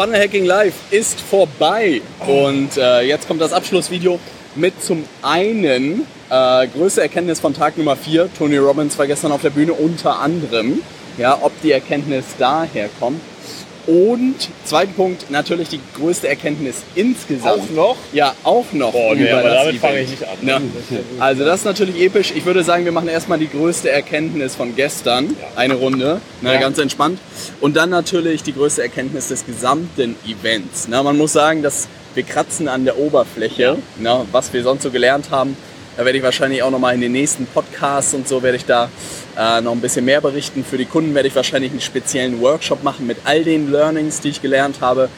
Funnel Hacking Live ist vorbei und äh, jetzt kommt das Abschlussvideo mit zum einen äh, größte Erkenntnis von Tag Nummer 4. Tony Robbins war gestern auf der Bühne unter anderem. Ja, ob die Erkenntnis daher kommt. Und zweiten Punkt, natürlich die größte Erkenntnis insgesamt. Auch noch? Ja, auch noch. Boah, nee, aber damit fange ich nicht an. Ja. Also das ist natürlich episch. Ich würde sagen, wir machen erstmal die größte Erkenntnis von gestern. Eine Runde. Na, Ja. Ganz entspannt. Und dann natürlich die größte Erkenntnis des gesamten Events. Na, man muss sagen, dass wir kratzen an der Oberfläche. Na, was wir sonst so gelernt haben. Da werde ich wahrscheinlich auch nochmal in den nächsten Podcasts und so werde ich da äh, noch ein bisschen mehr berichten. Für die Kunden werde ich wahrscheinlich einen speziellen Workshop machen mit all den Learnings, die ich gelernt habe.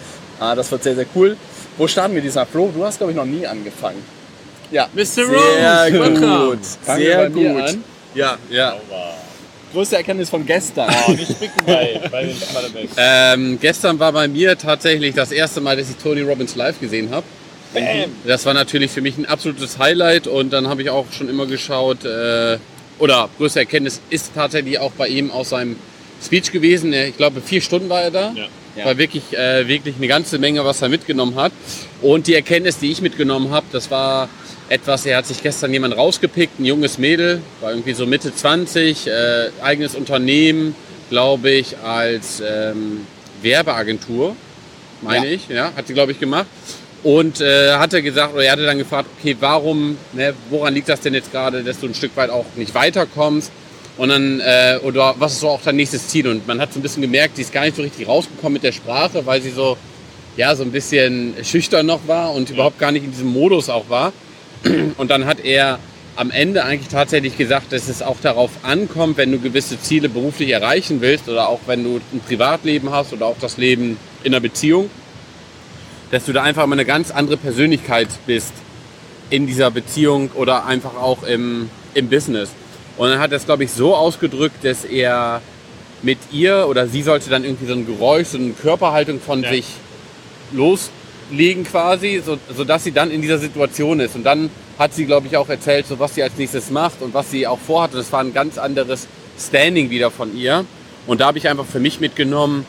Äh, das wird sehr, sehr cool. Wo starten wir diesmal? Flo, du hast, glaube ich, noch nie angefangen. Ja. Mr. Sehr Rose, gut. Sehr gut. an? Ja, ja. Sauber. Größte Erkenntnis von gestern. Oh, nicht spicken bei, bei den. Ähm, gestern war bei mir tatsächlich das erste Mal, dass ich Tony Robbins live gesehen habe. Bam. Das war natürlich für mich ein absolutes Highlight und dann habe ich auch schon immer geschaut, äh, oder größte Erkenntnis ist tatsächlich auch bei ihm aus seinem Speech gewesen. Ich glaube, vier Stunden war er da. Ja. Ja. War wirklich, äh, wirklich eine ganze Menge, was er mitgenommen hat. Und die Erkenntnis, die ich mitgenommen habe, das war etwas, er hat sich gestern jemand rausgepickt, ein junges Mädel, war irgendwie so Mitte 20, äh, eigenes Unternehmen, glaube ich, als ähm, Werbeagentur, meine Ja. ich, ja, hat sie, glaube ich, gemacht. Und äh, hatte gesagt, oder er hatte dann gefragt, okay, warum, ne, woran liegt das denn jetzt gerade, dass du ein Stück weit auch nicht weiterkommst? Und dann, äh, oder was ist so auch dein nächstes Ziel? Und man hat so ein bisschen gemerkt, sie ist gar nicht so richtig rausgekommen mit der Sprache, weil sie so, ja, so ein bisschen schüchtern noch war und überhaupt gar nicht in diesem Modus auch war. Und dann hat er am Ende eigentlich tatsächlich gesagt, dass es auch darauf ankommt, wenn du gewisse Ziele beruflich erreichen willst oder auch wenn du ein Privatleben hast oder auch das Leben in einer Beziehung, dass du da einfach mal eine ganz andere Persönlichkeit bist in dieser Beziehung oder einfach auch im, im Business. Und dann hat er es, glaube ich, so ausgedrückt, dass er mit ihr oder sie sollte dann irgendwie so ein Geräusch, so eine Körperhaltung von Ja. sich loslegen quasi, so, sodass sie dann in dieser Situation ist. Und dann hat sie, glaube ich, auch erzählt, so was sie als nächstes macht und was sie auch vorhat. Und das war ein ganz anderes Standing wieder von ihr. Und da habe ich einfach für mich mitgenommen,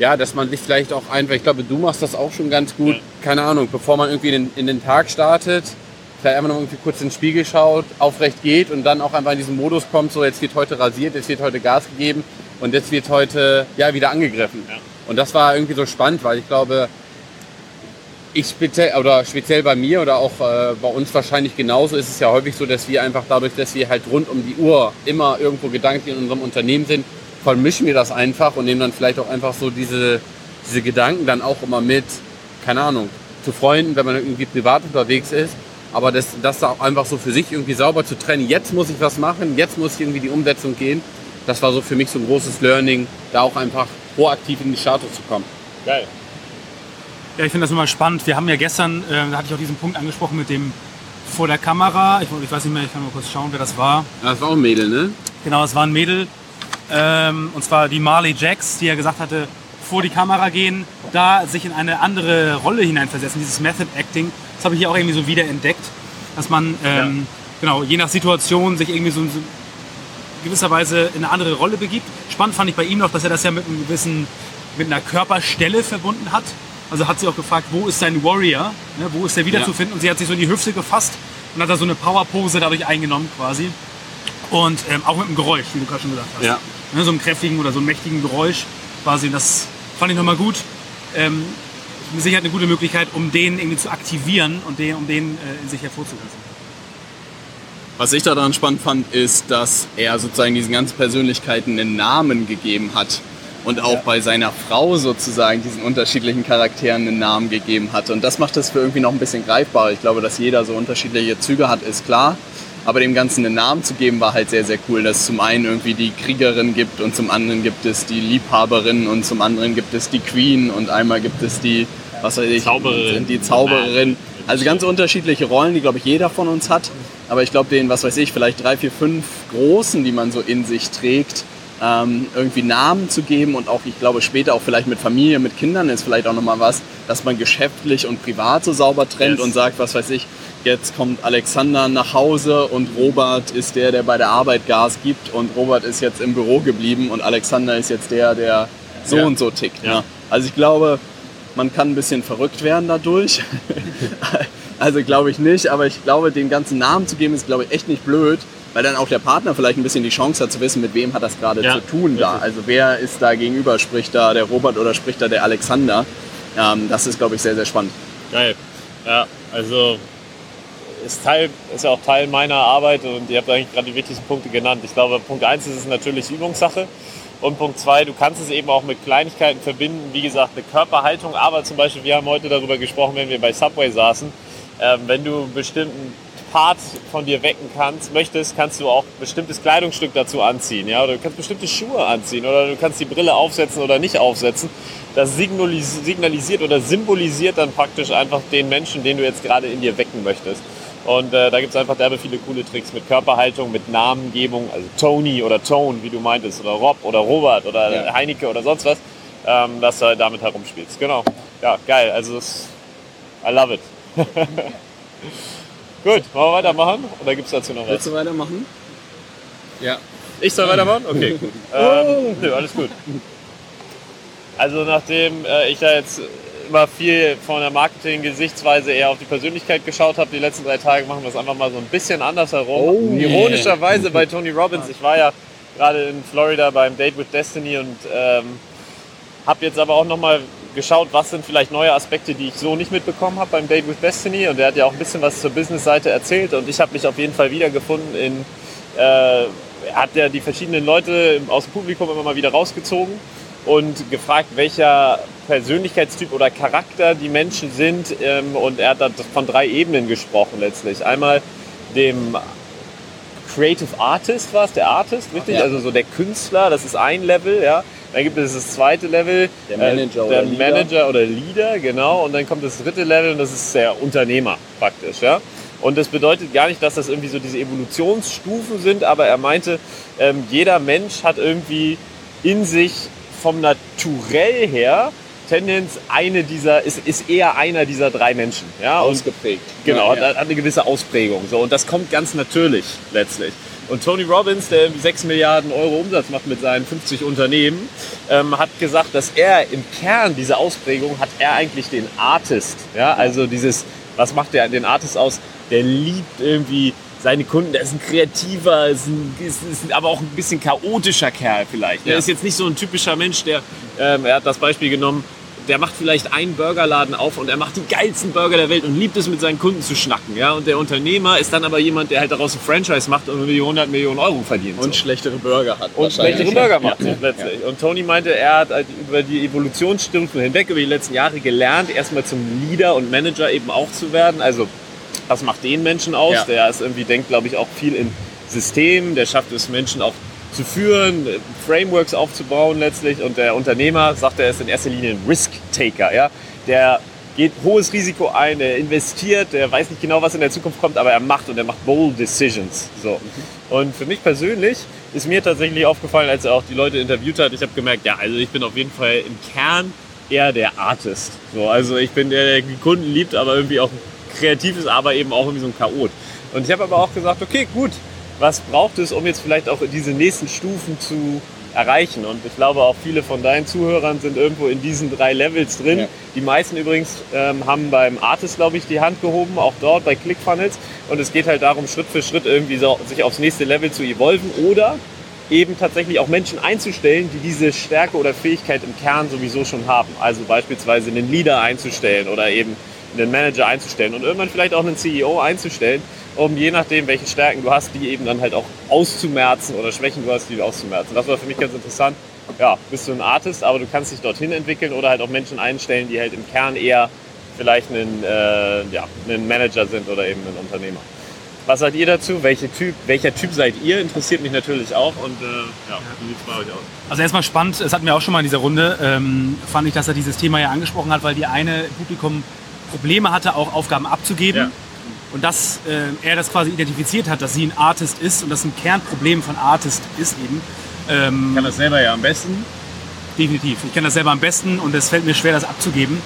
ja, dass man sich vielleicht auch einfach, ich glaube, du machst das auch schon ganz gut, Ja. keine Ahnung, bevor man irgendwie in den, in den Tag startet, vielleicht einfach noch irgendwie kurz in den Spiegel schaut, aufrecht geht und dann auch einfach in diesen Modus kommt, so jetzt wird heute rasiert, jetzt wird heute Gas gegeben und jetzt wird heute ja wieder angegriffen. Ja. Und das war irgendwie so spannend, weil ich glaube, ich speziell oder speziell bei mir oder auch äh, bei uns wahrscheinlich genauso ist es ja häufig so, dass wir einfach dadurch, dass wir halt rund um die Uhr immer irgendwo gedanklich in unserem Unternehmen sind, vermischen wir das einfach und nehmen dann vielleicht auch einfach so diese, diese Gedanken dann auch immer mit, keine Ahnung, zu Freunden, wenn man irgendwie privat unterwegs ist. Aber das, das da auch einfach so für sich irgendwie sauber zu trennen, jetzt muss ich was machen, jetzt muss ich irgendwie die Umsetzung gehen. Das war so für mich so ein großes Learning, da auch einfach proaktiv in die Status zu kommen. Geil. Ja, ich finde das immer spannend. Wir haben ja gestern, äh, da hatte ich auch diesen Punkt angesprochen mit dem vor der Kamera. Ich, ich weiß nicht mehr, ich kann mal kurz schauen, wer das war. Das war auch ein Mädel, ne? Genau, es war ein Mädel. Ähm, und zwar die Marley Jacks, die ja gesagt hatte, vor die Kamera gehen, da sich in eine andere Rolle hineinversetzen, dieses Method Acting. Das habe ich hier auch irgendwie so wiederentdeckt, dass man ähm, genau je nach Situation sich irgendwie so, so gewisserweise in eine andere Rolle begibt. Spannend fand ich bei ihm noch, dass er das ja mit einem gewissen, mit einer Körperstelle verbunden hat. Also hat sie auch gefragt, wo ist sein Warrior, ne, wo ist der wiederzufinden? Und sie hat sich so in die Hüfte gefasst und hat da so eine Powerpose dadurch eingenommen quasi. Und ähm, auch mit einem Geräusch, wie du gerade schon gesagt hast. Ja. Ne, so einem kräftigen oder so einem mächtigen Geräusch quasi. Das fand ich nochmal gut. Ähm, Sicherheit eine gute Möglichkeit, um den irgendwie zu aktivieren und den, um den äh, in sich hervorzurufen. Was ich daran spannend fand, ist, dass er sozusagen diesen ganzen Persönlichkeiten einen Namen gegeben hat. Und auch bei seiner Frau sozusagen diesen unterschiedlichen Charakteren einen Namen gegeben hat. Und das macht es für irgendwie noch ein bisschen greifbarer. Ich glaube, dass jeder so unterschiedliche Züge hat, ist klar. Aber dem Ganzen einen Namen zu geben, war halt sehr, sehr cool. Dass es zum einen irgendwie die Kriegerin gibt und zum anderen gibt es die Liebhaberin und zum anderen gibt es die Queen und einmal gibt es die, was weiß ich, Zaubererin. die Zaubererin. Also ganz unterschiedliche Rollen, die, glaube ich, jeder von uns hat. Aber ich glaube, den, was weiß ich, vielleicht drei, vier, fünf Großen, die man so in sich trägt, ähm, irgendwie Namen zu geben und auch, ich glaube, später auch vielleicht mit Familie, mit Kindern ist vielleicht auch nochmal was, dass man geschäftlich und privat so sauber trennt Yes. und sagt, was weiß ich, jetzt kommt Alexander nach Hause und Robert ist der, der bei der Arbeit Gas gibt und Robert ist jetzt im Büro geblieben und Alexander ist jetzt der, der so Ja. und so tickt. Ja. Ne? Also ich glaube, man kann ein bisschen verrückt werden dadurch. also glaube ich nicht, aber ich glaube, den ganzen Namen zu geben, ist glaube ich echt nicht blöd, weil dann auch der Partner vielleicht ein bisschen die Chance hat zu wissen, mit wem hat das gerade Ja, zu tun da. Also wer ist da gegenüber, spricht da der Robert oder spricht da der Alexander. Ähm, das ist glaube ich sehr, sehr spannend. Geil. Ja, also ist, Teil, ist ja auch Teil meiner Arbeit und ihr habt eigentlich gerade die wichtigsten Punkte genannt. Ich glaube, Punkt 1 ist es natürlich Übungssache. Und Punkt 2, du kannst es eben auch mit Kleinigkeiten verbinden. Wie gesagt, eine Körperhaltung. Aber zum Beispiel, wir haben heute darüber gesprochen, wenn wir bei Subway saßen. Ähm, wenn du einen bestimmten Part von dir wecken kannst, möchtest, kannst du auch bestimmtes Kleidungsstück dazu anziehen. Ja? Oder du kannst bestimmte Schuhe anziehen oder du kannst die Brille aufsetzen oder nicht aufsetzen. Das signalis- signalisiert oder symbolisiert dann praktisch einfach den Menschen, den du jetzt gerade in dir wecken möchtest. Und äh, da gibt es einfach derbe viele coole Tricks mit Körperhaltung, mit Namengebung, also Tony oder Tone, wie du meintest, oder Rob oder Robert oder Ja. Heineke oder sonst was, ähm, dass du halt damit herumspielst. Genau. Ja, geil. Also das, I love it. Gut, wollen wir weitermachen? Oder gibt es dazu noch was? Willst du weitermachen? Ja. Ich soll weitermachen? Okay, gut. Ähm, nö, alles gut. Also nachdem äh, ich da jetzt immer viel von der Marketing-Gesichtsweise eher auf die Persönlichkeit geschaut habe, die letzten drei Tage machen wir es einfach mal so ein bisschen anders herum. Ironischerweise bei Tony Robbins. Ich war ja gerade in Florida beim Date with Destiny und ähm, habe jetzt aber auch nochmal geschaut, was sind vielleicht neue Aspekte, die ich so nicht mitbekommen habe beim Date with Destiny. Und er hat ja auch ein bisschen was zur Business-Seite erzählt und ich habe mich auf jeden Fall wiedergefunden in äh, er hat ja die verschiedenen Leute aus dem Publikum immer mal wieder rausgezogen und gefragt, welcher Persönlichkeitstyp oder Charakter die Menschen sind. Ähm, und er hat da von drei Ebenen gesprochen letztlich. Einmal dem Creative Artist war es, der Artist, richtig? Ja. Also so der Künstler, das ist ein Level, ja. Dann gibt es das zweite Level, Der Manager äh, oder der Leader. Manager oder Leader, genau. Und dann kommt das dritte Level und das ist der Unternehmer praktisch, ja. Und das bedeutet gar nicht, dass das irgendwie so diese Evolutionsstufen sind, aber er meinte, ähm, jeder Mensch hat irgendwie in sich vom Naturell her Tendenz eine dieser, ist, ist eher einer dieser drei Menschen. Ja? Und Ausgeprägt. Genau, Ja, ja. hat, hat eine gewisse Ausprägung. So, und das kommt ganz natürlich letztlich. Und Tony Robbins, der irgendwie 6 Milliarden Euro Umsatz macht mit seinen 50 Unternehmen, ähm, hat gesagt, dass er im Kern dieser Ausprägung hat er eigentlich den Artist. Ja, also dieses, was macht der den Artist aus? Der liebt irgendwie seine Kunden, der ist ein kreativer, ist, ein, ist, ist aber auch ein bisschen chaotischer Kerl vielleicht. Der Ja. ist jetzt nicht so ein typischer Mensch, der, ähm, er hat das Beispiel genommen, der macht vielleicht einen Burgerladen auf und er macht die geilsten Burger der Welt und liebt es, mit seinen Kunden zu schnacken. Ja? Und der Unternehmer ist dann aber jemand, der halt daraus ein Franchise macht und irgendwie 100 Millionen Euro verdient. Und so. schlechtere Burger hat. Und schlechtere Burger macht so letztlich. Und Tony meinte, er hat halt über die Evolutionsstufen hinweg, über die letzten Jahre gelernt, erstmal zum Leader und Manager eben auch zu werden. Also was macht den Menschen aus? Ja. Der ist irgendwie, denkt glaube ich auch viel in Systemen, der schafft es Menschen auch zu führen, äh, Frameworks aufzubauen letztlich. Und der Unternehmer, sagt er, ist in erster Linie ein Risk-Taker. Ja? Der geht hohes Risiko ein, der investiert, der weiß nicht genau, was in der Zukunft kommt, aber er macht und er macht bold decisions. So. Und für mich persönlich ist mir tatsächlich aufgefallen, als er auch die Leute interviewt hat, ich habe gemerkt, ja, also ich bin auf jeden Fall im Kern eher der Artist. So, also ich bin der, der die Kunden liebt, aber irgendwie auch kreativ ist, aber eben auch irgendwie so ein Chaot. Und ich habe aber auch gesagt, okay, gut, was braucht es, um jetzt vielleicht auch diese nächsten Stufen zu erreichen? Und ich glaube, auch viele von deinen Zuhörern sind irgendwo in diesen drei Levels drin. Ja. Die meisten übrigens ähm, haben beim Artist, glaube ich, die Hand gehoben, auch dort bei ClickFunnels. Und es geht halt darum, Schritt für Schritt irgendwie so, sich aufs nächste Level zu evolven oder eben tatsächlich auch Menschen einzustellen, die diese Stärke oder Fähigkeit im Kern sowieso schon haben. Also beispielsweise einen Leader einzustellen oder eben einen Manager einzustellen und irgendwann vielleicht auch einen CEO einzustellen, um je nachdem, welche Stärken du hast, die eben dann halt auch auszumerzen oder Schwächen du hast, die auszumerzen. Das war für mich ganz interessant. Ja, bist du ein Artist, aber du kannst dich dorthin entwickeln oder halt auch Menschen einstellen, die halt im Kern eher vielleicht ein, äh, ja, ein Manager sind oder eben ein Unternehmer. Was seid ihr dazu? Welche typ, welcher Typ seid ihr? Interessiert mich natürlich auch. Und äh, ja, wie sieht es bei euch aus? Also erstmal spannend, das hatten wir auch schon mal in dieser Runde, ähm, fand ich, dass er dieses Thema ja angesprochen hat, weil die eine Publikum Probleme hatte, auch Aufgaben abzugeben. Ja. Und dass äh, er das quasi identifiziert hat, dass sie ein Artist ist und das ein Kernproblem von Artist ist eben. Ähm, kann das selber ja am besten. Definitiv. Ich kenne das selber am besten und es fällt mir schwer, das abzugeben.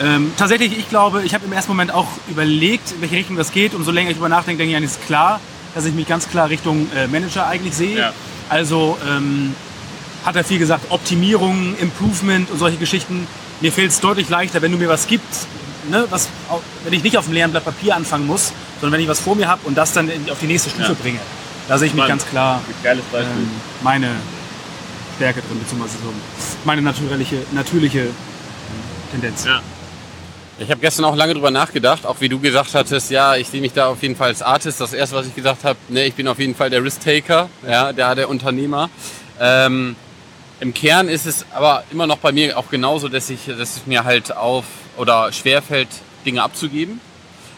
Ähm, tatsächlich, ich glaube, ich habe im ersten Moment auch überlegt, in welche Richtung das geht. Und so länger ich darüber nachdenke, denke ich, eigentlich ist klar, dass ich mich ganz klar Richtung äh, Manager eigentlich sehe. Ja. Also ähm, hat er viel gesagt, Optimierung, Improvement und solche Geschichten. Mir fällt es deutlich leichter, wenn du mir was gibst, ne, was, wenn ich nicht auf einem leeren Blatt Papier anfangen muss, sondern wenn ich was vor mir habe und das dann auf die nächste Stufe Ja. bringe. Da sehe ich mich ganz klar ähm, meine Stärke drin, beziehungsweise so meine natürliche, natürliche Tendenz. Ja. Ich habe gestern auch lange drüber nachgedacht, auch wie du gesagt hattest, ja, ich sehe mich da auf jeden Fall als Artist. Das erste, was ich gesagt habe, ne, ich bin auf jeden Fall der Risk-Taker, ja, der, der Unternehmer. Ähm, Im Kern ist es aber immer noch bei mir auch genauso, dass, ich, dass es mir halt auf oder schwerfällt, Dinge abzugeben.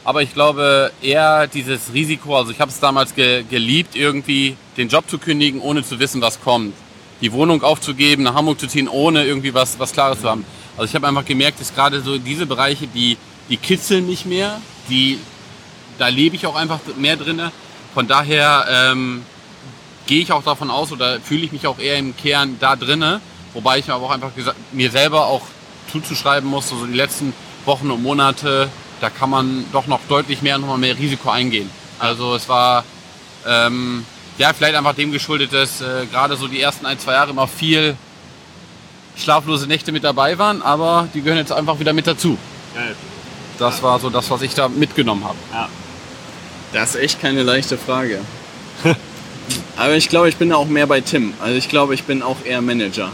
Aber ich glaube eher dieses Risiko, also ich habe es damals ge geliebt, irgendwie den Job zu kündigen, ohne zu wissen, was kommt. Die Wohnung aufzugeben, nach Hamburg zu ziehen, ohne irgendwie was, was Klares zu haben. Also ich habe einfach gemerkt, dass gerade so diese Bereiche, die, die kitzeln mich mehr, die, da lebe ich auch einfach mehr drinne. Von daher ähm, gehe ich auch davon aus oder fühle ich mich auch eher im Kern da drinne, wobei ich mir aber auch einfach mir selber auch zuzuschreiben muss, so die letzten Wochen und Monate, da kann man doch noch deutlich mehr, noch mal mehr Risiko eingehen. Also es war ähm, ja vielleicht einfach dem geschuldet, dass äh, gerade so die ersten ein, zwei Jahre immer viel schlaflose Nächte mit dabei waren, aber die gehören jetzt einfach wieder mit dazu. Geil. Das war so das, was ich da mitgenommen habe. Das ist echt keine leichte Frage. Aber ich glaube, ich bin da auch mehr bei Tim. Also ich glaube, ich bin auch eher Manager.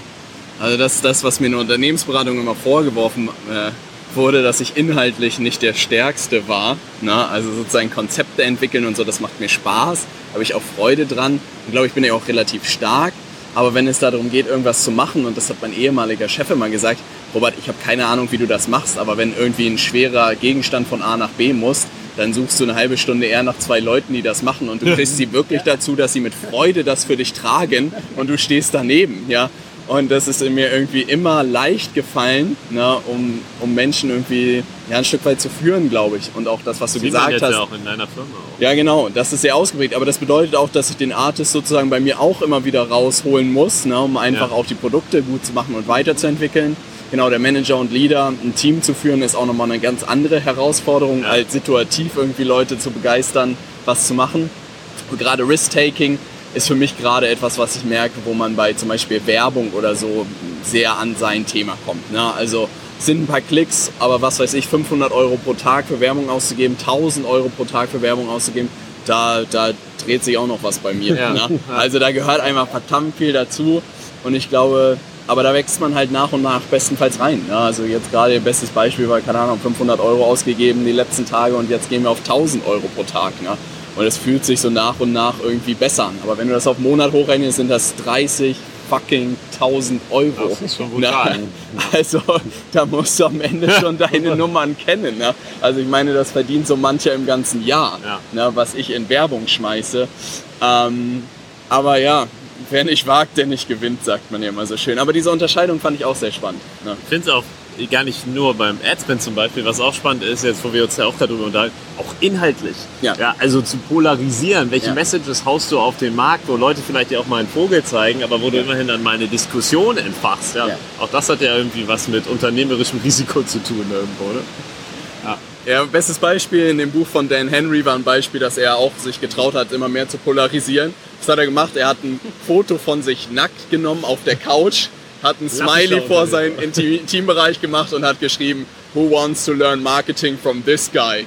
Also das ist das, was mir in der Unternehmensberatung immer vorgeworfen äh, wurde, dass ich inhaltlich nicht der Stärkste war. Ne? Also sozusagen Konzepte entwickeln und so, das macht mir Spaß. Habe ich auch Freude dran. Und glaube, ich bin ja auch relativ stark. Aber wenn es darum geht, irgendwas zu machen, und das hat mein ehemaliger Chef immer gesagt, Robert, ich habe keine Ahnung, wie du das machst, aber wenn irgendwie ein schwerer Gegenstand von A nach B muss, dann suchst du eine halbe Stunde eher nach zwei Leuten, die das machen und du kriegst sie wirklich dazu, dass sie mit Freude das für dich tragen und du stehst daneben, ja. Und das ist mir irgendwie immer leicht gefallen, ne, um, um Menschen irgendwie ja, ein Stück weit zu führen, glaube ich. Und auch das, was du Sieht man gesagt jetzt hast. ja auch in deiner Firma auch. Ja, genau, das ist sehr ausgeprägt. Aber das bedeutet auch, dass ich den Artist sozusagen bei mir auch immer wieder rausholen muss, ne, um einfach Ja. auch die Produkte gut zu machen und weiterzuentwickeln. Genau, der Manager und Leader, ein Team zu führen, ist auch nochmal eine ganz andere Herausforderung, Ja. als situativ irgendwie Leute zu begeistern, was zu machen. Und gerade Risk-Taking ist für mich gerade etwas, was ich merke, wo man bei zum Beispiel Werbung oder so sehr an sein Thema kommt. Ne? Also sind ein paar Klicks, aber was weiß ich, 500 Euro pro Tag für Werbung auszugeben, 1000 Euro pro Tag für Werbung auszugeben, da, da dreht sich auch noch was bei mir. Ja. Ne? Also da gehört einfach verdammt viel dazu und ich glaube, aber da wächst man halt nach und nach bestenfalls rein. Ne? Also jetzt gerade bestes Beispiel war, keine Ahnung, 500 Euro ausgegeben die letzten Tage und jetzt gehen wir auf 1000 Euro pro Tag. Ne? Und es fühlt sich so nach und nach irgendwie besser an. Aber wenn du das auf einen Monat hochrechnest, sind das 30 fucking 1000 Euro. Das ist schon brutal. Ne? Also da musst du am Ende schon deine Nummern kennen. Ne? Also ich meine, das verdient so mancher im ganzen Jahr, Ja. ne? was ich in Werbung schmeiße. Ähm, aber ja, wer nicht wagt, der nicht gewinnt, sagt man ja immer so schön. Aber diese Unterscheidung fand ich auch sehr spannend. Ne? Ich finde es auch gar nicht nur beim Adspend zum Beispiel, was auch spannend ist, jetzt wo wir uns ja auch darüber unterhalten, auch inhaltlich. Ja. also zu polarisieren. Welche Ja. Messages haust du auf den Markt, wo Leute vielleicht dir auch mal einen Vogel zeigen, aber wo du immerhin dann mal eine Diskussion entfachst. Ja. Ja. Auch das hat ja irgendwie was mit unternehmerischem Risiko zu tun irgendwo, ne? Ja, bestes Beispiel in dem Buch von Dan Henry war ein Beispiel, dass er auch sich getraut hat, immer mehr zu polarisieren. Was hat er gemacht? Er hat ein Foto von sich nackt genommen auf der Couch, hat ein Smiley vor seinen Intimbereich gemacht und hat geschrieben, Who wants to learn marketing from this guy?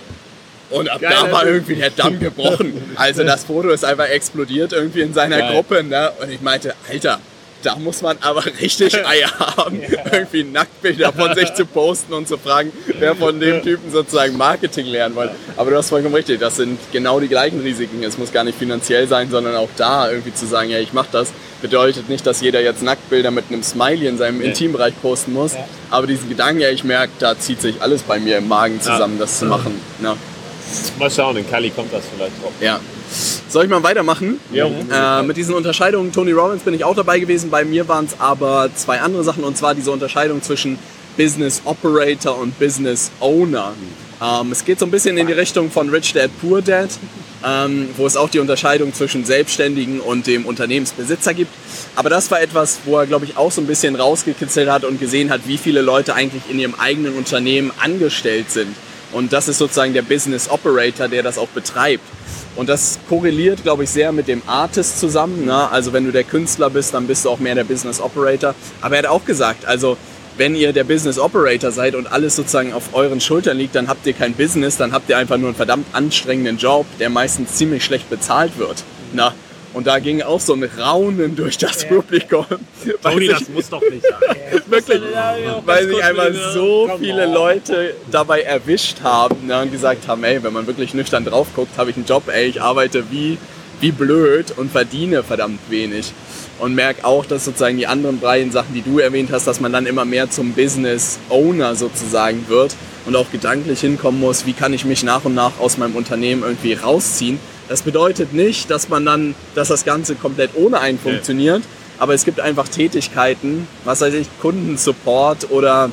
Und ab da Geiler war irgendwie der Damm gebrochen. Also das Foto ist einfach explodiert irgendwie in seiner Geil. Gruppe. Ne? Und ich meinte, Alter, da muss man aber richtig Eier haben, irgendwie Nacktbilder von sich zu posten und zu fragen, wer von dem Typen sozusagen Marketing lernen wollte. Aber du hast vollkommen richtig, das sind genau die gleichen Risiken. Es muss gar nicht finanziell sein, sondern auch da irgendwie zu sagen, ja, ich mach das, bedeutet nicht, dass jeder jetzt Nacktbilder mit einem Smiley in seinem Intimbereich posten muss. Aber diesen Gedanken, ja, ich merke, da zieht sich alles bei mir im Magen zusammen, das zu machen. Ne? Mal schauen, in Kali kommt das vielleicht drauf. Ja. Soll ich mal weitermachen? Ja. Äh, mit diesen Unterscheidungen, Tony Robbins bin ich auch dabei gewesen. Bei mir waren es aber zwei andere Sachen und zwar diese Unterscheidung zwischen Business Operator und Business Owner. Ähm, es geht so ein bisschen in die Richtung von Rich Dad Poor Dad, ähm, wo es auch die Unterscheidung zwischen Selbstständigen und dem Unternehmensbesitzer gibt. Aber das war etwas, wo er, glaube ich, auch so ein bisschen rausgekitzelt hat und gesehen hat, wie viele Leute eigentlich in ihrem eigenen Unternehmen angestellt sind. Und das ist sozusagen der Business Operator, der das auch betreibt. Und das korreliert, glaube ich, sehr mit dem Artist zusammen. Ne? Also wenn du der Künstler bist, dann bist du auch mehr der Business Operator. Aber er hat auch gesagt, also wenn ihr der Business Operator seid und alles sozusagen auf euren Schultern liegt, dann habt ihr kein Business, dann habt ihr einfach nur einen verdammt anstrengenden Job, der meistens ziemlich schlecht bezahlt wird. Na, und da ging auch so ein Raunen durch das ja. Publikum. Toni, das muss doch nicht sein. Wirklich, weil sich einfach so viele Leute dabei erwischt haben ne, und gesagt haben, ey, wenn man wirklich nüchtern drauf guckt, habe ich einen Job, ey, ich arbeite wie, wie blöd und verdiene verdammt wenig. Und merke auch, dass sozusagen die anderen beiden Sachen, die du erwähnt hast, dass man dann immer mehr zum Business Owner sozusagen wird und auch gedanklich hinkommen muss, wie kann ich mich nach und nach aus meinem Unternehmen irgendwie rausziehen das bedeutet nicht, dass man dann, dass das Ganze komplett ohne einen funktioniert, ja. aber es gibt einfach Tätigkeiten, was weiß ich, Kundensupport oder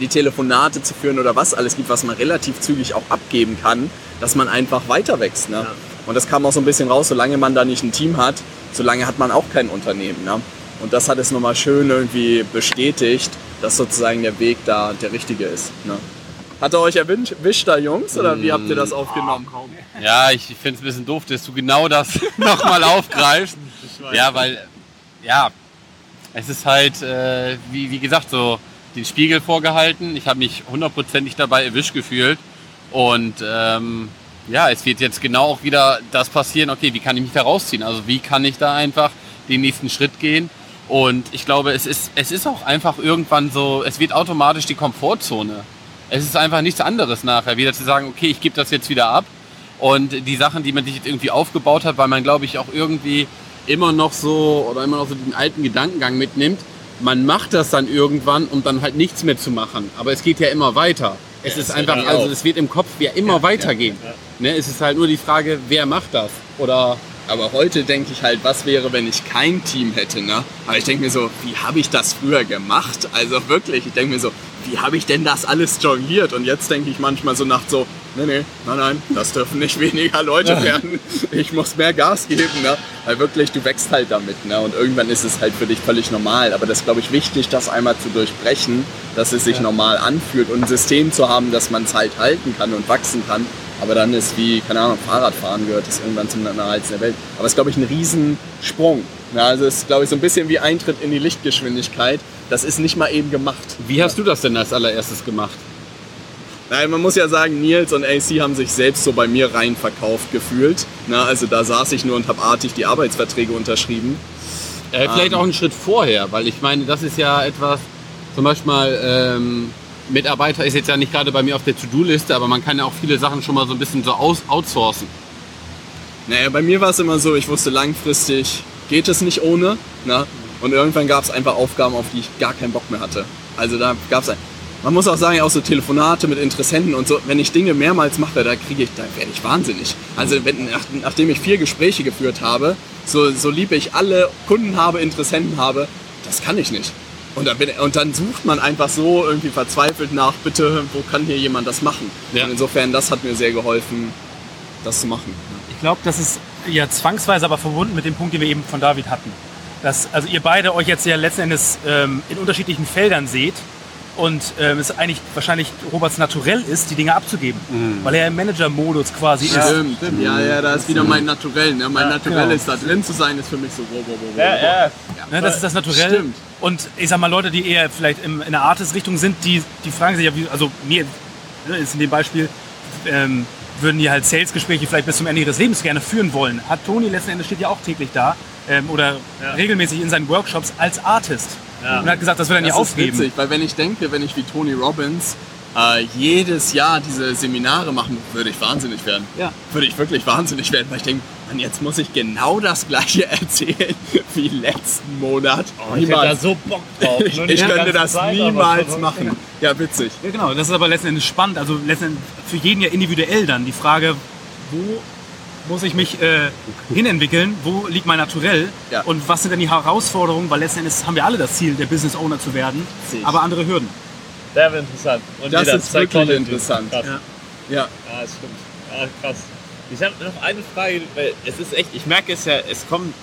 die Telefonate zu führen oder was alles gibt, was man relativ zügig auch abgeben kann, dass man einfach weiter wächst. Ne? Ja. Und das kam auch so ein bisschen raus, solange man da nicht ein Team hat, solange hat man auch kein Unternehmen. Ne? Und das hat es nochmal schön irgendwie bestätigt, dass sozusagen der Weg da der richtige ist. Ne? Hat er euch erwischt da, Jungs, oder wie habt ihr das aufgenommen? Ja, ich finde es ein bisschen doof, dass du genau das nochmal aufgreifst. Ja, weil, ja, es ist halt, äh, wie, wie gesagt, so den Spiegel vorgehalten. Ich habe mich hundertprozentig dabei erwischt gefühlt. Und ähm, ja, es wird jetzt genau auch wieder das passieren, okay, wie kann ich mich da rausziehen? Also wie kann ich da einfach den nächsten Schritt gehen? Und ich glaube, es ist, es ist auch einfach irgendwann so, es wird automatisch die Komfortzone. Es ist einfach nichts anderes nachher, wieder zu sagen, okay, ich gebe das jetzt wieder ab und die Sachen, die man sich jetzt irgendwie aufgebaut hat, weil man, glaube ich, auch irgendwie immer noch so oder immer noch so den alten Gedankengang mitnimmt, man macht das dann irgendwann, um dann halt nichts mehr zu machen. Aber es geht ja immer weiter. Es ja, ist einfach, also es wird im Kopf ja immer ja, weitergehen. Ja, ne? Es ist halt nur die Frage, wer macht das? Oder aber heute denke ich halt, was wäre, wenn ich kein Team hätte, ne? Aber ich denke mir so, wie habe ich das früher gemacht? Also wirklich, ich denke mir so, wie habe ich denn das alles jongliert? Und jetzt denke ich manchmal so nach so, nee, nee, nein, nein, das dürfen nicht weniger Leute werden. Ich muss mehr Gas geben, ne? Weil wirklich, du wächst halt damit, ne? Und irgendwann ist es halt für dich völlig normal. Aber das ist, glaube ich, wichtig, das einmal zu durchbrechen, dass es sich ja. normal anfühlt und ein System zu haben, dass man es halt halten kann und wachsen kann. Aber dann ist wie, keine Ahnung, Fahrradfahren gehört das irgendwann zum Nahelsten der Welt. Aber es ist, glaube ich, ein Riesensprung. Ja, also es ist, glaube ich, so ein bisschen wie Eintritt in die Lichtgeschwindigkeit. Das ist nicht mal eben gemacht. Wie hast du das denn als allererstes gemacht? Nein, man muss ja sagen, Nils und AC haben sich selbst so bei mir rein verkauft gefühlt. Na, also da saß ich nur und habe artig die Arbeitsverträge unterschrieben. Äh, vielleicht ähm, auch einen Schritt vorher, weil ich meine, das ist ja etwas, zum Beispiel ähm, Mitarbeiter ist jetzt ja nicht gerade bei mir auf der To-Do-Liste, aber man kann ja auch viele Sachen schon mal so ein bisschen so aus outsourcen. Naja, bei mir war es immer so, ich wusste langfristig, geht es nicht ohne. Na? Und irgendwann gab es einfach Aufgaben, auf die ich gar keinen Bock mehr hatte. Also da gab es man muss auch sagen, auch so Telefonate mit Interessenten und so, wenn ich Dinge mehrmals mache, da kriege ich, da werde ich wahnsinnig. Also wenn, nach, nachdem ich vier Gespräche geführt habe, so, so lieb ich alle Kunden habe, Interessenten habe, das kann ich nicht. Und dann, und dann, sucht man einfach so irgendwie verzweifelt nach, bitte, wo kann hier jemand das machen? Ja. Und insofern, das hat mir sehr geholfen, das zu machen. Ich glaube, das ist ja zwangsweise aber verbunden mit dem Punkt, den wir eben von David hatten. Dass also ihr beide euch jetzt ja letzten Endes ähm, in unterschiedlichen Feldern seht und ähm, es eigentlich wahrscheinlich Roberts Naturell ist, die Dinge abzugeben, mhm. weil er im Manager-Modus quasi ja. ist. Stimmt, stimmt. Ja, ja, da ist wieder mein Naturell. Ne? Mein ja, Naturell genau. ist da drin zu sein, ist für mich so. Wow, wow, wow, ja, ja. ja. Ne, das ist das Naturell. Stimmt. Und ich sag mal, Leute, die eher vielleicht in, in der Artist-Richtung sind, die, die fragen sich ja, wie, also mir ne, ist in dem Beispiel, ähm, würden die halt Sales-Gespräche vielleicht bis zum Ende ihres Lebens gerne führen wollen. Hat Toni letzten Endes steht ja auch täglich da ähm, oder ja. regelmäßig in seinen Workshops als Artist. Ja. Und hat gesagt, das will er nicht aufgeben. Witzig, weil wenn ich denke, wenn ich wie Tony Robbins äh, jedes Jahr diese Seminare machen, würde ich wahnsinnig werden. Ja. Würde ich wirklich wahnsinnig werden, weil ich denke, Mann, jetzt muss ich genau das gleiche erzählen wie letzten Monat. Oh, ich hätte da so Bock drauf. ich, ich könnte das Zeit, niemals machen. Ja, witzig. Ja, genau. Das ist aber letzten Endes spannend. Also letzten Endes für jeden ja individuell dann die Frage, wo muss ich mich äh, hinentwickeln, wo liegt mein Naturell ja. und was sind denn die Herausforderungen, weil letzten Endes haben wir alle das Ziel, der Business Owner zu werden, aber andere Hürden. Sehr interessant. Und das ist wirklich interessant. Ja. Ja. Ja, das stimmt. Ja, krass. Ich habe noch eine Frage, weil es ist echt, ich merke es ja, es kommen,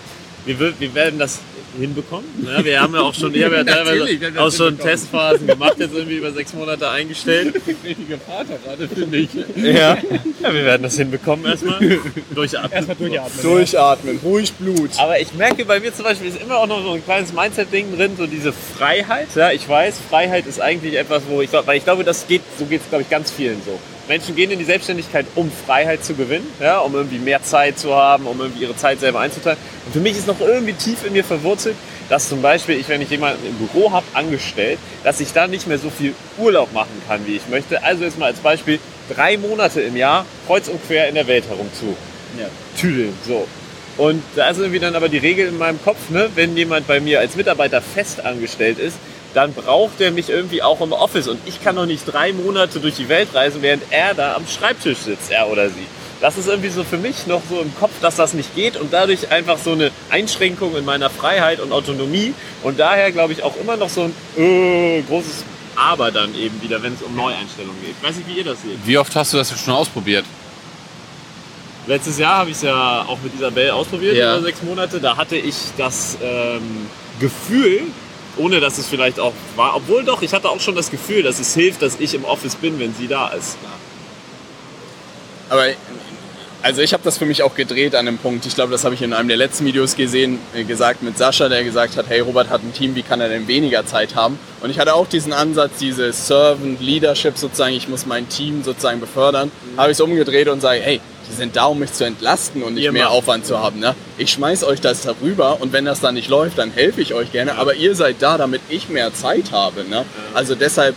wir wir werden das hinbekommen. Ne? Wir haben ja auch schon, ich habe ja teilweise auch schon. Testphasen gemacht, jetzt irgendwie über sechs Monate eingestellt. Richtige Vater gerade, finde ich. Ja. ja, wir werden das hinbekommen erstmal. Durchatmen. Erstmal durchatmen. Durchatmen, ruhig Blut. Aber ich merke bei mir zum Beispiel ist immer auch noch so ein kleines Mindset-Ding drin, so diese Freiheit. Ja, ich weiß, Freiheit ist eigentlich etwas, wo ich glaube, weil ich glaube, das geht, so geht es glaube ich ganz vielen so. Menschen gehen in die Selbstständigkeit, um Freiheit zu gewinnen, ja, um irgendwie mehr Zeit zu haben, um irgendwie ihre Zeit selber einzuteilen. Und für mich ist noch irgendwie tief in mir verwurzelt, dass zum Beispiel ich, wenn ich jemanden im Büro habe, angestellt, dass ich da nicht mehr so viel Urlaub machen kann, wie ich möchte. Also jetzt mal als Beispiel drei Monate im Jahr kreuz und quer in der Welt herum zu Ja. tüdeln. So. Und da ist irgendwie dann aber die Regel in meinem Kopf, ne? wenn jemand bei mir als Mitarbeiter fest angestellt ist, dann braucht er mich irgendwie auch im Office. Und ich kann noch nicht drei Monate durch die Welt reisen, während er da am Schreibtisch sitzt, er oder sie. Das ist irgendwie so für mich noch so im Kopf, dass das nicht geht und dadurch einfach so eine Einschränkung in meiner Freiheit und Autonomie und daher glaube ich auch immer noch so ein äh, großes Aber dann eben wieder, wenn es um Neueinstellungen geht. Ich weiß nicht, wie ihr das seht. Wie oft hast du das schon ausprobiert? Letztes Jahr habe ich es ja auch mit Isabel ausprobiert, Ja. über sechs Monate. Da hatte ich das ähm, Gefühl, ohne dass es vielleicht auch war, obwohl doch, ich hatte auch schon das Gefühl, dass es hilft, dass ich im Office bin, wenn sie da ist. Aber also ich habe das für mich auch gedreht an einem Punkt. Ich glaube, das habe ich in einem der letzten Videos gesehen, äh, gesagt mit Sascha, der gesagt hat, hey, Robert hat ein Team, wie kann er denn weniger Zeit haben? Und ich hatte auch diesen Ansatz, diese Servant Leadership sozusagen, ich muss mein Team sozusagen befördern. Habe ich es umgedreht und sage, hey, die sind da, um mich zu entlasten und nicht Ihr mehr macht. Aufwand zu haben. Ne? Ich schmeiß euch das darüber und wenn das dann nicht läuft, dann helfe ich euch gerne. Aber ihr seid da, damit ich mehr Zeit habe. Ne? Also deshalb,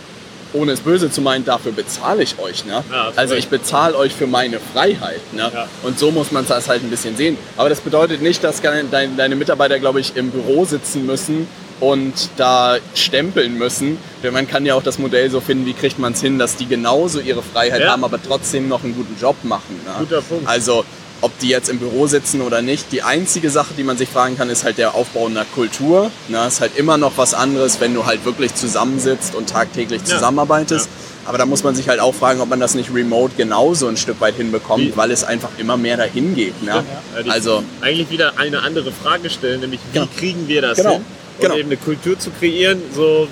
ohne es böse zu meinen, dafür bezahle ich euch. Ne? Ja, also ich bezahle euch für meine Freiheit. Ne? Ja. Und so muss man das halt ein bisschen sehen. Aber das bedeutet nicht, dass deine Mitarbeiter, glaube ich, im Büro sitzen müssen und da stempeln müssen. Denn man kann ja auch das Modell so finden, wie kriegt man es hin, dass die genauso ihre Freiheit Ja. haben, aber trotzdem noch einen guten Job machen. Ne? Guter Punkt. Also ob die jetzt im Büro sitzen oder nicht. Die einzige Sache, die man sich fragen kann, ist halt der Aufbau einer Kultur. Ne? Ist halt immer noch was anderes, wenn du halt wirklich zusammensitzt und tagtäglich Ja. zusammenarbeitest. Aber da muss man sich halt auch fragen, ob man das nicht remote genauso ein Stück weit hinbekommt, Wie- weil es einfach immer mehr dahin geht. Ne? Ja, Also eigentlich wieder eine andere Frage stellen, nämlich wie Genau. kriegen wir das Genau. hin? Und Genau. eben eine Kultur zu kreieren, so,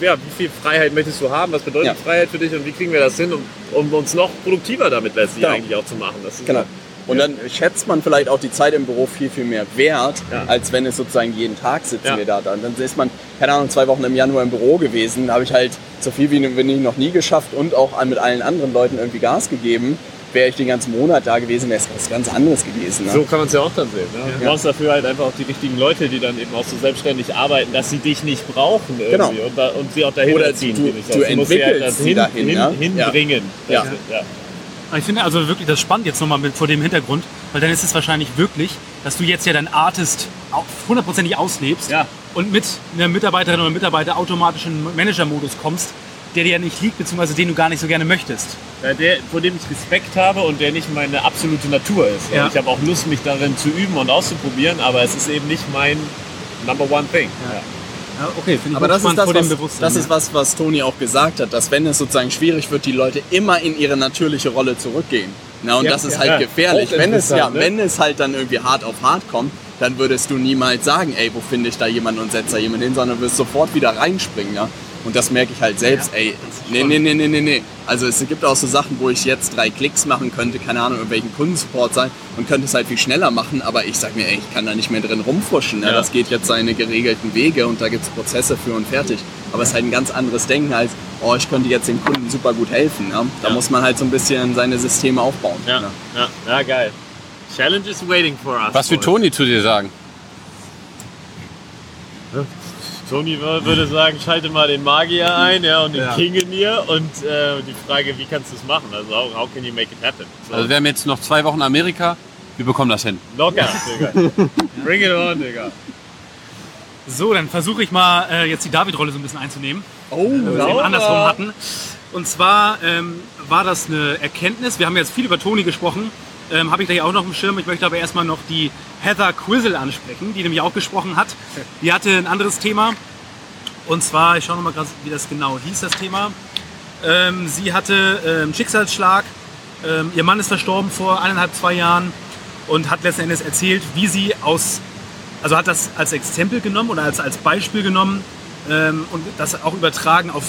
ja, wie viel Freiheit möchtest du haben, was bedeutet Ja. Freiheit für dich und wie kriegen wir das hin, um, um uns noch produktiver damit letztlich Genau. eigentlich auch zu machen. Das ist Genau. Und dann schätzt man vielleicht auch die Zeit im Büro viel, viel mehr wert, Ja. als wenn es sozusagen jeden Tag sitzen Ja. wir da. Dann, dann ist man, keine Ahnung, zwei Wochen im Januar im Büro gewesen. Da habe ich halt so viel wie ich noch nie geschafft und auch mit allen anderen Leuten irgendwie Gas gegeben. Wäre ich den ganzen Monat da gewesen, wäre es was ganz anderes gewesen. Ne? So kann man es ja auch dann sehen. Ne? Du Ja. brauchst dafür halt einfach auch die richtigen Leute, die dann eben auch so selbstständig arbeiten, dass sie dich nicht brauchen irgendwie Genau. und, da, und sie auch dahin Oder ziehen. du- du sie halt entwickelst das sie dahin, hin, hinbringen. Ja. Ich finde also wirklich das spannend jetzt nochmal vor dem Hintergrund, weil dann ist es wahrscheinlich wirklich, dass du jetzt ja deinen Artist hundertprozentig auslebst Ja. und mit einer Mitarbeiterin oder Mitarbeiter automatisch in den Manager-Modus kommst, der dir ja nicht liegt, beziehungsweise den du gar nicht so gerne möchtest. Ja, der, vor dem ich Respekt habe und der nicht meine absolute Natur ist. Ja. Ich habe auch Lust, mich darin zu üben und auszuprobieren, aber es ist eben nicht mein Number One Thing. Ja. Ja, okay, finde ich Aber das ist das, was, das ist was, was Toni auch gesagt hat, dass wenn es sozusagen schwierig wird, die Leute immer in ihre natürliche Rolle zurückgehen. Na, und Ja, das ist ja. halt gefährlich. Wenn es, ja, ne? wenn es halt dann irgendwie hart auf hart kommt, dann würdest du niemals sagen, ey, wo finde ich da jemanden und setze da jemanden hin, sondern wirst sofort wieder reinspringen. Ja? Und das merke ich halt selbst, ey, nee, nee, nee, nee, nee, nee. Also es gibt auch so Sachen, wo ich jetzt drei Klicks machen könnte, keine Ahnung, irgendwelchen Kundensupport sein und könnte es halt viel schneller machen, aber ich sag mir, ey, ich kann da nicht mehr drin rumfuschen. Ne? Ja. Das geht jetzt seine geregelten Wege und da gibt es Prozesse für und fertig. Aber es ist halt ein ganz anderes Denken als, oh, ich könnte jetzt dem Kunden super gut helfen. Ne? Da Ja. muss man halt so ein bisschen seine Systeme aufbauen. Ja. Ne? Ja. ja, geil. Challenge is waiting for us. Was will. Toni zu dir sagen? Toni wür- würde sagen, schalte mal den Magier ein ja, und den Ja. King in dir und äh, die Frage, wie kannst du es machen? Also how, how can you make it happen? So, Also wir haben jetzt noch zwei Wochen Amerika. Wir bekommen das hin. locker, Digga. Bring it on, Digga. So, dann versuche ich mal äh, jetzt die David-Rolle so ein bisschen einzunehmen. Oh, wir es eben sauber. andersrum hatten. Und zwar ähm, war das eine Erkenntnis. Wir haben jetzt viel über Toni gesprochen. Ähm, Habe ich gleich auch noch im Schirm. Ich möchte aber erstmal noch die Heather Quizzle ansprechen, die nämlich auch gesprochen hat. Die hatte ein anderes Thema. Und zwar, ich schaue nochmal gerade, wie das genau hieß, das Thema. Ähm, sie hatte ähm, Schicksalsschlag Ähm, ihr Mann ist verstorben vor eineinhalb, zwei Jahren und hat letzten Endes erzählt, wie sie aus, also hat das als Exempel genommen oder als, als Beispiel genommen ähm, und das auch übertragen auf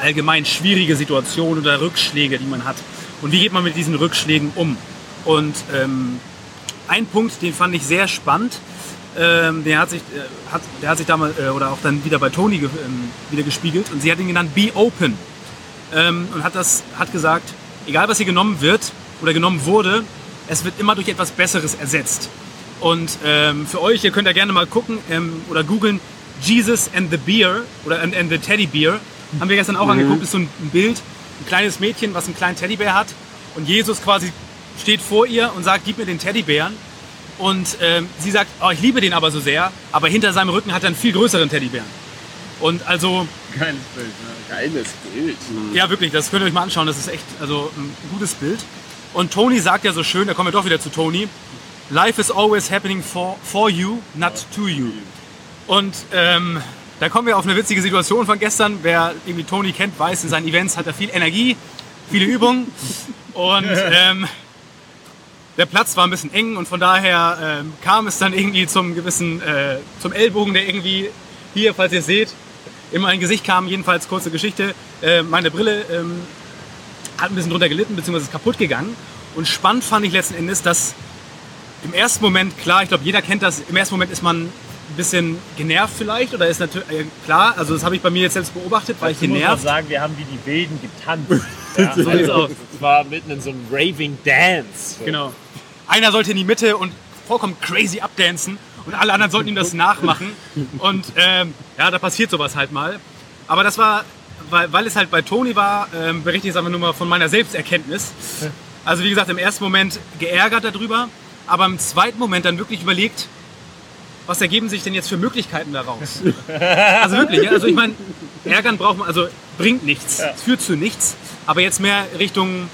allgemein schwierige Situationen oder Rückschläge, die man hat. Und wie geht man mit diesen Rückschlägen um? Und ähm, ein Punkt, den fand ich sehr spannend, ähm, der, hat sich, äh, hat, der hat sich damals äh, oder auch dann wieder bei Toni ge ähm, wieder gespiegelt und sie hat ihn genannt Be Open ähm, und hat, das, hat gesagt, egal was hier genommen wird oder genommen wurde, es wird immer durch etwas Besseres ersetzt. Und ähm, für euch, ihr könnt ja gerne mal gucken ähm, oder googeln, Jesus and the Beer oder and, and the Teddy Beer. Haben wir gestern auch angeguckt, ist so ein Bild, ein kleines Mädchen, was einen kleinen Teddybär hat. Und Jesus quasi steht vor ihr und sagt, gib mir den Teddybären. Und ähm, sie sagt, oh, ich liebe den aber so sehr, aber hinter seinem Rücken hat er einen viel größeren Teddybären. Und also, Geiles Bild. Ne? Geiles Bild. ja wirklich, das könnt ihr euch mal anschauen, das ist echt also ein gutes Bild. Und Tony sagt ja so schön, da kommen wir doch wieder zu Tony, Life is always happening for, for you, not to you. Und ähm, da kommen wir auf eine witzige Situation von gestern. Wer irgendwie Tony kennt, weiß, in seinen Events hat er viel Energie, viele Übungen. Und ähm, der Platz war ein bisschen eng und von daher ähm, kam es dann irgendwie zum gewissen, äh, zum Ellbogen, der irgendwie hier, falls ihr seht, in mein Gesicht kam. Jedenfalls kurze Geschichte. Äh, meine Brille ähm, hat ein bisschen drunter gelitten, beziehungsweise ist kaputt gegangen. Und spannend fand ich letzten Endes, dass im ersten Moment, klar, ich glaube, jeder kennt das, im ersten Moment ist man ein bisschen genervt vielleicht oder ist natürlich, äh, klar, also das habe ich bei mir jetzt selbst beobachtet, weil ich Dazu muss man genervt. sagen, wir haben wie die Wilden getanzt. Ja, so sieht's aus. Es war mitten in so einem Raving Dance. Genau. Einer sollte in die Mitte und vollkommen crazy abdancen und alle anderen sollten ihm das nachmachen. Und ähm, ja, da passiert sowas halt mal. Aber das war, weil, weil es halt bei Toni war, ähm, berichte ich jetzt einfach nur mal von meiner Selbsterkenntnis. Also wie gesagt, im ersten Moment geärgert darüber, aber im zweiten Moment dann wirklich überlegt, was ergeben sich denn jetzt für Möglichkeiten daraus? Also wirklich, also ich meine, ärgern braucht man, also bringt nichts, es führt zu nichts, aber jetzt mehr Richtung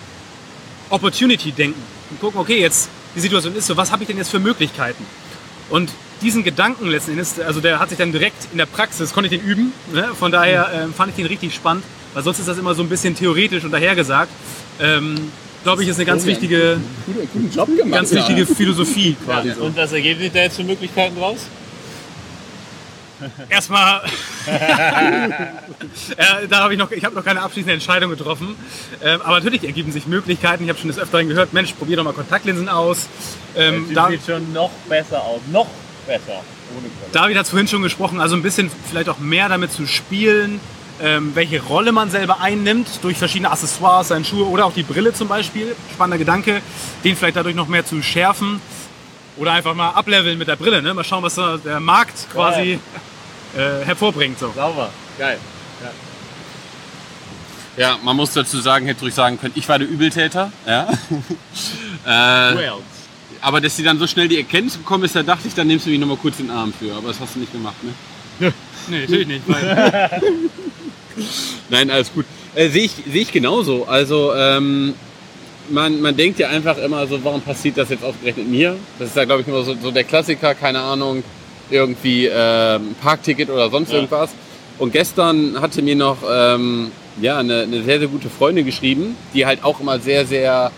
Opportunity denken und gucken, okay, jetzt die Situation ist so, was habe ich denn jetzt für Möglichkeiten? Und diesen Gedanken letzten Endes, also der hat sich dann direkt in der Praxis, konnte ich den üben, ne? von daher ähm, fand ich den richtig spannend, weil sonst ist das immer so ein bisschen theoretisch und dahergesagt. Ähm, Glaube ich, ist eine ganz wichtige, Guten, guten Job gemacht. ganz ja. wichtige Philosophie Ja. quasi. So. Und was ergeben sich da jetzt für Möglichkeiten draus? Erstmal, äh, da habe ich noch, ich habe noch keine abschließende Entscheidung getroffen. Ähm, aber natürlich ergeben sich Möglichkeiten. Ich habe schon des Öfteren gehört, Mensch, probier doch mal Kontaktlinsen aus. Ähm, Sieht da, sieht schon noch besser aus. Noch besser. David hat vorhin schon gesprochen, also ein bisschen vielleicht auch mehr damit zu spielen, ähm, welche Rolle man selber einnimmt durch verschiedene Accessoires, seine Schuhe oder auch die Brille zum Beispiel. Spannender Gedanke, den vielleicht dadurch noch mehr zu schärfen oder einfach mal ableveln mit der Brille. Ne? Mal schauen, was da der Markt quasi äh, hervorbringt. So. Sauber. Geil. Ja, man muss dazu sagen, hätte ruhig sagen können, ich war der Übeltäter. Ja. äh, Well. aber dass sie dann so schnell die Erkenntnis bekommen ist, da dachte ich, dann nimmst du mich nochmal kurz in den Arm für. Aber das hast du nicht gemacht, ne? Nee, natürlich nicht. Weil, Nein, alles gut. Äh, Sehe ich, sehe ich genauso. Also ähm, man, man denkt ja einfach immer so, warum passiert das jetzt ausgerechnet mir? Das ist ja, glaube ich, immer so, so der Klassiker, keine Ahnung, irgendwie ähm, Parkticket oder sonst Ja. irgendwas. Und gestern hatte mir noch ähm, ja, eine, eine sehr, sehr gute Freundin geschrieben, die halt auch immer sehr, sehr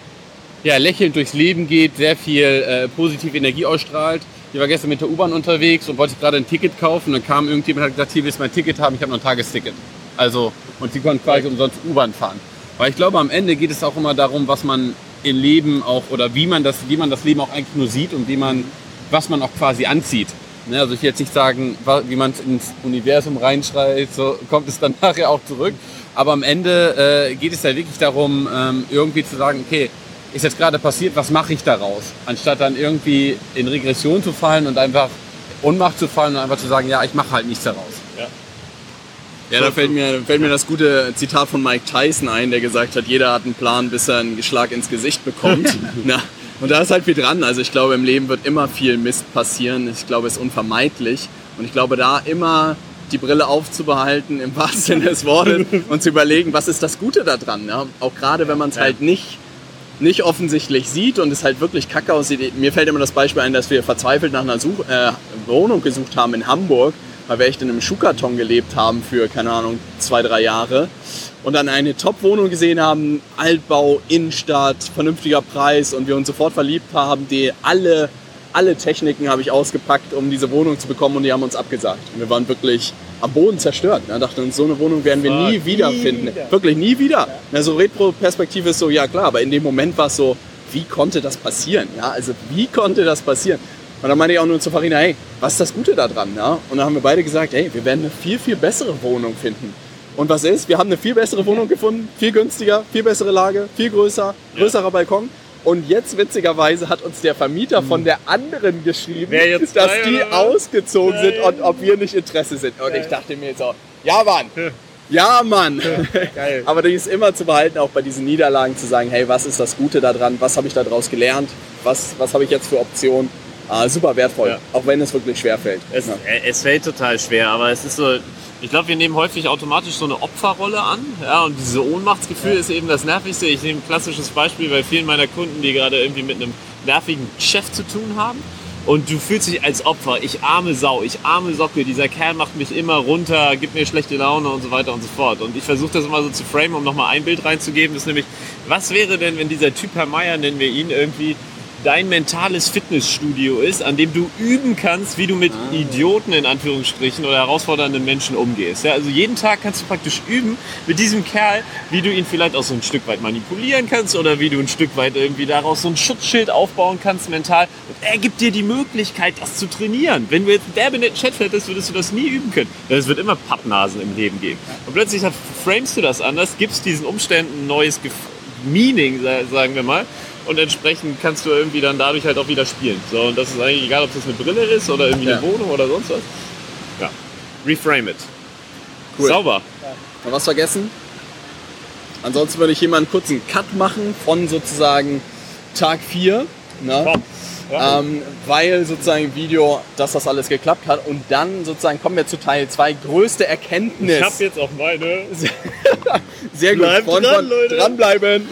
ja, lächelnd durchs Leben geht, sehr viel äh, positive Energie ausstrahlt. Die war gestern mit der U-Bahn unterwegs und wollte gerade ein Ticket kaufen. Dann kam irgendjemand und hat gesagt, hier willst du mein Ticket haben? Ich habe noch ein Tagesticket. Also, und sie konnten quasi umsonst U-Bahn fahren. Weil ich glaube, am Ende geht es auch immer darum, was man im Leben auch oder wie man das, wie man das Leben auch eigentlich nur sieht und wie man, was man auch quasi anzieht. Ne, also ich will jetzt nicht sagen, wie man es ins Universum reinschreit, so kommt es dann nachher auch zurück. Aber am Ende äh, geht es ja wirklich darum, ähm, irgendwie zu sagen, okay, ist jetzt gerade passiert, was mache ich daraus? Anstatt dann irgendwie in Regression zu fallen und einfach Ohnmacht zu fallen und einfach zu sagen, ja, ich mache halt nichts daraus. Ja, da fällt mir, fällt mir das gute Zitat von Mike Tyson ein, der gesagt hat, jeder hat einen Plan, bis er einen Schlag ins Gesicht bekommt. Na, und da ist halt viel dran. Also ich glaube, im Leben wird immer viel Mist passieren. Ich glaube, es ist unvermeidlich. Und ich glaube, da immer die Brille aufzubehalten, im wahrsten Sinne des Wortes, und zu überlegen, was ist das Gute daran. Ja? Auch gerade, wenn man es halt nicht, nicht offensichtlich sieht und es halt wirklich kacke aussieht. Mir fällt immer das Beispiel ein, dass wir verzweifelt nach einer Such äh, Wohnung gesucht haben in Hamburg. Weil wir echt in einem Schuhkarton gelebt haben für, keine Ahnung, zwei, drei Jahre. Und dann eine Top-Wohnung gesehen haben, Altbau, Innenstadt, vernünftiger Preis und wir uns sofort verliebt haben, die alle, alle Techniken habe ich ausgepackt, um diese Wohnung zu bekommen und die haben uns abgesagt. Und wir waren wirklich am Boden zerstört. Wir dachten uns, so eine Wohnung werden wir nie wiederfinden. Wirklich nie wieder. Na, so Retro-Perspektive ist so, ja klar, aber in dem Moment war es so, wie konnte das passieren? Ja, also wie konnte das passieren? Und dann meinte ich auch nur zu Farina, hey, was ist das Gute daran? Ja? Und dann haben wir beide gesagt, hey, wir werden eine viel, viel bessere Wohnung finden. Und was ist? Wir haben eine viel bessere Wohnung gefunden, viel günstiger, viel bessere Lage, viel größer, größerer Balkon. Und jetzt witzigerweise hat uns der Vermieter von der anderen geschrieben, jetzt dass frei, die oder ausgezogen sind und ob wir nicht Interesse sind. Und ich dachte mir so, ja Mann, ja Mann. Aber die ist immer zu behalten, auch bei diesen Niederlagen zu sagen, hey, was ist das Gute daran? Was habe ich daraus gelernt? Was, was habe ich jetzt für Optionen? Ah, super wertvoll, Ja. auch wenn es wirklich schwer fällt. Es, Ja. äh, es fällt total schwer, aber es ist so. Ich glaube, wir nehmen häufig automatisch so eine Opferrolle an. Ja, und dieses Ohnmachtsgefühl ist eben das Nervigste. Ich nehme ein klassisches Beispiel bei vielen meiner Kunden, die gerade irgendwie mit einem nervigen Chef zu tun haben. Und du fühlst dich als Opfer. Ich arme Sau, ich arme Socke. Dieser Kerl macht mich immer runter, gibt mir schlechte Laune und so weiter und so fort. Und ich versuche das immer so zu framen, um nochmal ein Bild reinzugeben. Das ist nämlich, was wäre denn, wenn dieser Typ Herr Meier, nennen wir ihn, irgendwie dein mentales Fitnessstudio ist, an dem du üben kannst, wie du mit Idioten in Anführungsstrichen oder herausfordernden Menschen umgehst. Ja, also jeden Tag kannst du praktisch üben mit diesem Kerl, wie du ihn vielleicht auch so ein Stück weit manipulieren kannst oder wie du ein Stück weit irgendwie daraus so ein Schutzschild aufbauen kannst mental. Und er gibt dir die Möglichkeit, das zu trainieren. Wenn du jetzt einen derbenetten Chat hättest, würdest du das nie üben können. Denn es wird immer Pappnasen im Leben geben. Und plötzlich framest du das anders, gibst diesen Umständen ein neues Gef Meaning, sa- sagen wir mal. Und entsprechend kannst du irgendwie dann dadurch halt auch wieder spielen. So, und das ist eigentlich egal, ob das eine Brille ist oder irgendwie Ja. eine Wohnung oder sonst was. Ja. Reframe it. Cool. Sauber. Noch was vergessen? Ansonsten würde ich hier mal einen kurzen Cut machen von sozusagen Tag 4. Ne? Top. Ja. Ähm, weil sozusagen im Video, dass das alles geklappt hat. Und dann sozusagen kommen wir zu Teil 2. Größte Erkenntnis. ich habe jetzt auch meine. Sehr gut. Bleibt dran, von- Leute. Dranbleiben.